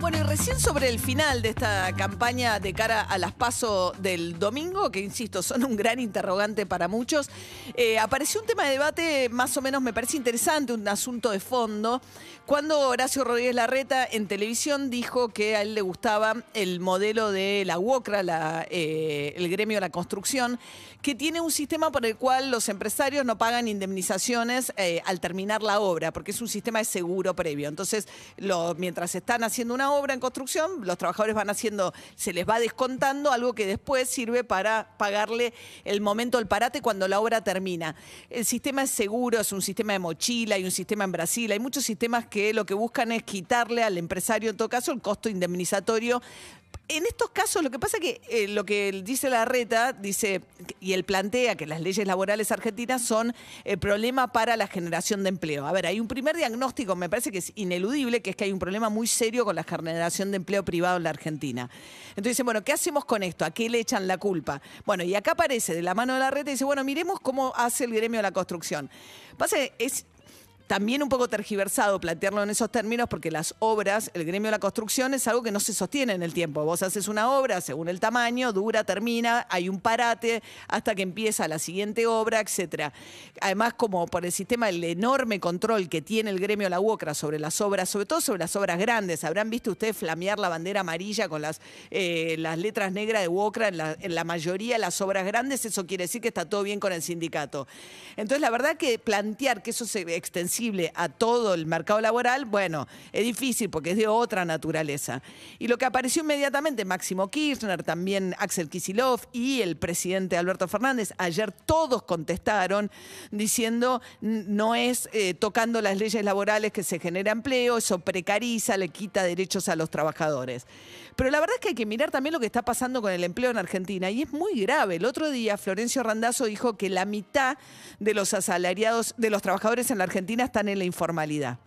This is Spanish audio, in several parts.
Bueno, y recién sobre el final de esta campaña de cara a las PASO del domingo, que insisto, son un gran interrogante para muchos, eh, apareció un tema de debate más o menos, me parece interesante, un asunto de fondo, cuando Horacio Rodríguez Larreta en televisión dijo que a él le gustaba el modelo de la UOCRA, eh, el gremio de la construcción, que tiene un sistema por el cual los empresarios no pagan indemnizaciones eh, al terminar la obra, porque es un sistema de seguro previo. Entonces, mientras están haciendo una obra en construcción, los trabajadores van haciendo, se les va descontando algo que después sirve para pagarle el momento del parate cuando la obra termina. El sistema es seguro, es un sistema de mochila, hay un sistema en Brasil, hay muchos sistemas que lo que buscan es quitarle al empresario, en todo caso, el costo indemnizatorio en estos casos, lo que pasa es que eh, lo que dice la reta, dice, y él plantea que las leyes laborales argentinas son el problema para la generación de empleo. A ver, hay un primer diagnóstico, me parece que es ineludible, que es que hay un problema muy serio con la generación de empleo privado en la Argentina. Entonces dicen, bueno, ¿qué hacemos con esto? ¿A qué le echan la culpa? Bueno, y acá aparece de la mano de la reta y dice, bueno, miremos cómo hace el gremio de la construcción. Pasa es también un poco tergiversado plantearlo en esos términos porque las obras, el gremio de la construcción es algo que no se sostiene en el tiempo. Vos haces una obra según el tamaño, dura, termina, hay un parate hasta que empieza la siguiente obra, etcétera. Además, como por el sistema, el enorme control que tiene el gremio de la UOCRA sobre las obras, sobre todo sobre las obras grandes. Habrán visto ustedes flamear la bandera amarilla con las, eh, las letras negras de UOCRA en la, en la mayoría de las obras grandes, eso quiere decir que está todo bien con el sindicato. Entonces, la verdad que plantear que eso es a todo el mercado laboral, bueno, es difícil porque es de otra naturaleza. Y lo que apareció inmediatamente, Máximo Kirchner, también Axel Kisilov y el presidente Alberto Fernández, ayer todos contestaron diciendo "N- no es eh, tocando las leyes laborales que se genera empleo, eso precariza, le quita derechos a los trabajadores. Pero la verdad es que hay que mirar también lo que está pasando con el empleo en Argentina y es muy grave. El otro día Florencio Randazzo dijo que la mitad de los asalariados, de los trabajadores en la Argentina están en la informalidad.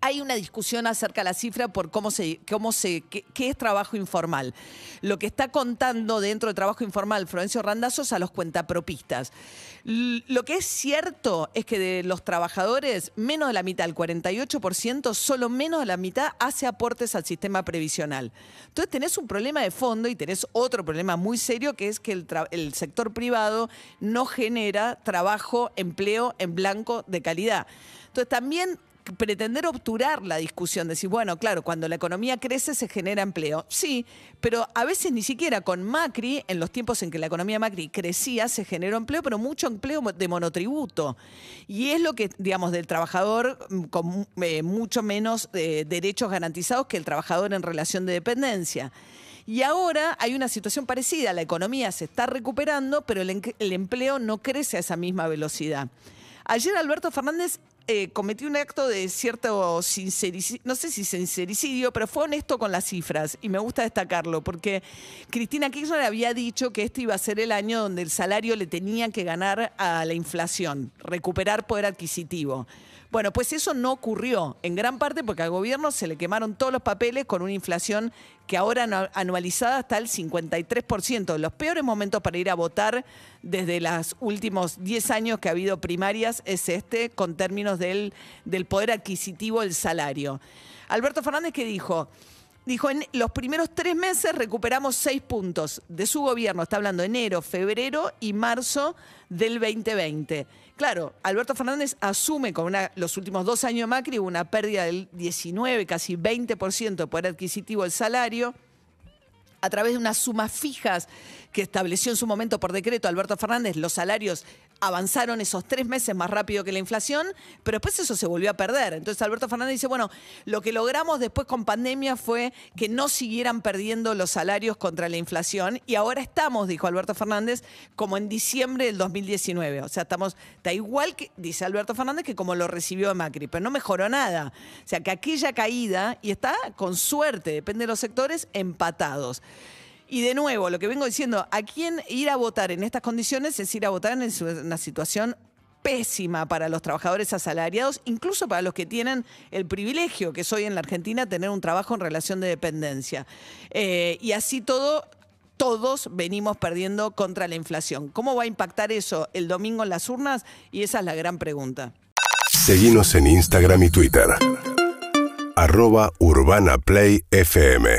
Hay una discusión acerca de la cifra por cómo se, cómo se, qué, es trabajo informal. Lo que está contando dentro de trabajo informal Florencio Randazzo es a los cuentapropistas. Lo que es cierto es que de los trabajadores, menos de la mitad, el 48%, solo menos de la mitad hace aportes al sistema previsional. Entonces tenés un problema de fondo y tenés otro problema muy serio que es que el, el sector privado no genera trabajo, empleo en blanco de calidad. Entonces también pretender obturar la discusión, decir, bueno, claro, cuando la economía crece se genera empleo. Sí, pero a veces ni siquiera con Macri, en los tiempos en que la economía Macri crecía, se generó empleo, pero mucho empleo de monotributo. Y es lo que, digamos, del trabajador con eh, mucho menos eh, derechos garantizados que el trabajador en relación de dependencia. Y ahora hay una situación parecida, la economía se está recuperando, pero el empleo no crece a esa misma velocidad. Ayer Alberto Fernández eh, cometió un acto de cierto sincericidio, no sé si sincericidio, pero fue honesto con las cifras y me gusta destacarlo porque Cristina Kirchner había dicho que este iba a ser el año donde el salario le tenía que ganar a la inflación, recuperar poder adquisitivo. Bueno, pues eso no ocurrió, en gran parte porque al gobierno se le quemaron todos los papeles con una inflación que ahora anu- anualizada está al 53%, los peores momentos para ir a votar desde los últimos 10 años que ha habido primarias es este, con términos del, del poder adquisitivo del salario. Alberto Fernández, ¿qué dijo? Dijo, en los primeros tres meses recuperamos seis puntos de su gobierno. Está hablando enero, febrero y marzo del 2020. Claro, Alberto Fernández asume con los últimos dos años Macri una pérdida del 19, casi 20% de adquisitivo del salario a través de unas sumas fijas que estableció en su momento por decreto Alberto Fernández, los salarios avanzaron esos tres meses más rápido que la inflación, pero después eso se volvió a perder. Entonces Alberto Fernández dice, bueno, lo que logramos después con pandemia fue que no siguieran perdiendo los salarios contra la inflación y ahora estamos, dijo Alberto Fernández, como en diciembre del 2019. O sea, estamos, está igual que, dice Alberto Fernández, que como lo recibió Macri, pero no mejoró nada. O sea, que aquella caída, y está con suerte, depende de los sectores, empatados. Y de nuevo, lo que vengo diciendo, a quién ir a votar en estas condiciones es ir a votar en una situación pésima para los trabajadores asalariados, incluso para los que tienen el privilegio, que es hoy en la Argentina, tener un trabajo en relación de dependencia. Eh, y así todo, todos venimos perdiendo contra la inflación. ¿Cómo va a impactar eso el domingo en las urnas? Y esa es la gran pregunta. Seguimos en Instagram y Twitter. Arroba Urbana Play FM.